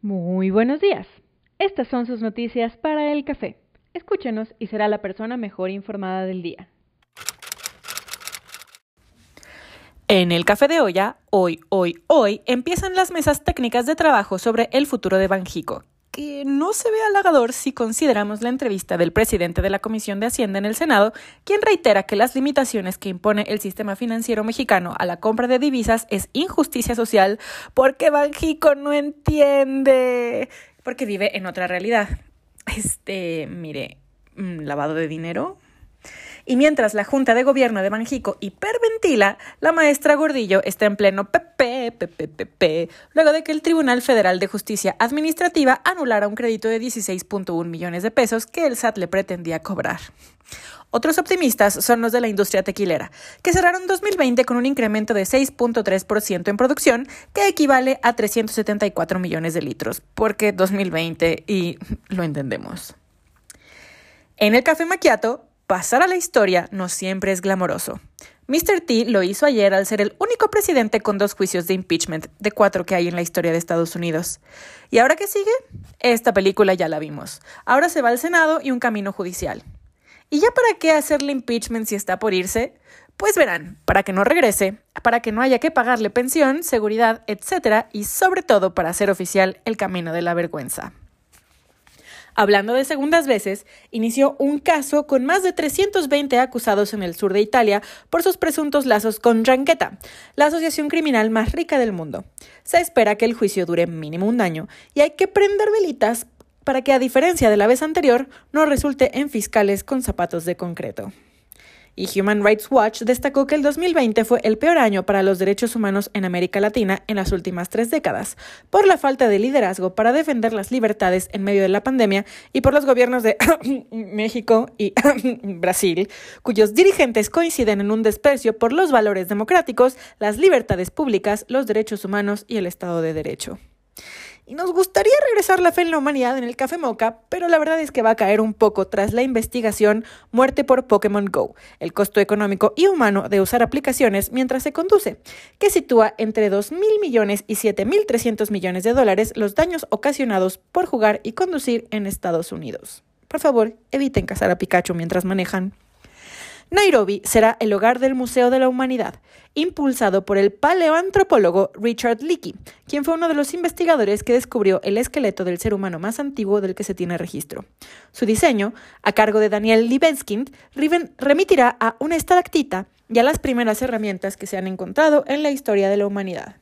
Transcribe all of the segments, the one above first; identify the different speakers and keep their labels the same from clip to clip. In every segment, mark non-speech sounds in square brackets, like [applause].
Speaker 1: Muy buenos días. Estas son sus noticias para el café. Escúchenos y será la persona mejor informada del día.
Speaker 2: En el café de olla, hoy, hoy, hoy, empiezan las mesas técnicas de trabajo sobre el futuro de Banjico, que no se ve halagador si consideramos la entrevista del presidente de la Comisión de Hacienda en el Senado, quien reitera que las limitaciones que impone el sistema financiero mexicano a la compra de divisas es injusticia social porque Banjico no entiende, porque vive en otra realidad. Este, mire, mm, lavado de dinero, y mientras la Junta de Gobierno de Banjico hiperventila, la maestra Gordillo está en pleno PP, PP, luego de que el Tribunal Federal de Justicia Administrativa anulara un crédito de 16.1 millones de pesos que el SAT le pretendía cobrar. Otros optimistas son los de la industria tequilera, que cerraron 2020 con un incremento de 6.3% en producción, que equivale a 374 millones de litros, porque 2020 y lo entendemos. En el café maquiato, Pasar a la historia no siempre es glamoroso. Mr. T lo hizo ayer al ser el único presidente con dos juicios de impeachment de cuatro que hay en la historia de Estados Unidos. ¿Y ahora qué sigue? Esta película ya la vimos. Ahora se va al Senado y un camino judicial. ¿Y ya para qué hacerle impeachment si está por irse? Pues verán, para que no regrese, para que no haya que pagarle pensión, seguridad, etc. y sobre todo para hacer oficial el camino de la vergüenza hablando de segundas veces, inició un caso con más de 320 acusados en el sur de Italia por sus presuntos lazos con Drangheta, la asociación criminal más rica del mundo. Se espera que el juicio dure mínimo un año y hay que prender velitas para que, a diferencia de la vez anterior, no resulte en fiscales con zapatos de concreto y Human Rights Watch destacó que el 2020 fue el peor año para los derechos humanos en América Latina en las últimas tres décadas, por la falta de liderazgo para defender las libertades en medio de la pandemia y por los gobiernos de [coughs] México y [coughs] Brasil, cuyos dirigentes coinciden en un desprecio por los valores democráticos, las libertades públicas, los derechos humanos y el Estado de Derecho. Y nos gustaría regresar la fe en la humanidad en el Café Moca, pero la verdad es que va a caer un poco tras la investigación Muerte por Pokémon Go, el costo económico y humano de usar aplicaciones mientras se conduce, que sitúa entre 2.000 millones y 7.300 millones de dólares los daños ocasionados por jugar y conducir en Estados Unidos. Por favor, eviten cazar a Pikachu mientras manejan. Nairobi será el hogar del Museo de la Humanidad, impulsado por el paleoantropólogo Richard Leakey, quien fue uno de los investigadores que descubrió el esqueleto del ser humano más antiguo del que se tiene registro. Su diseño, a cargo de Daniel Libeskind, remitirá a una estalactita y a las primeras herramientas que se han encontrado en la historia de la humanidad.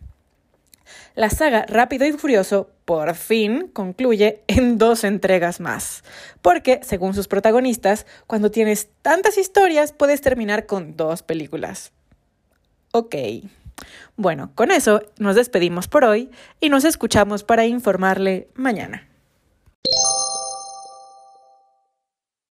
Speaker 2: La saga Rápido y Furioso por fin concluye en dos entregas más, porque, según sus protagonistas, cuando tienes tantas historias puedes terminar con dos películas. Ok. Bueno, con eso nos despedimos por hoy y nos escuchamos para informarle mañana.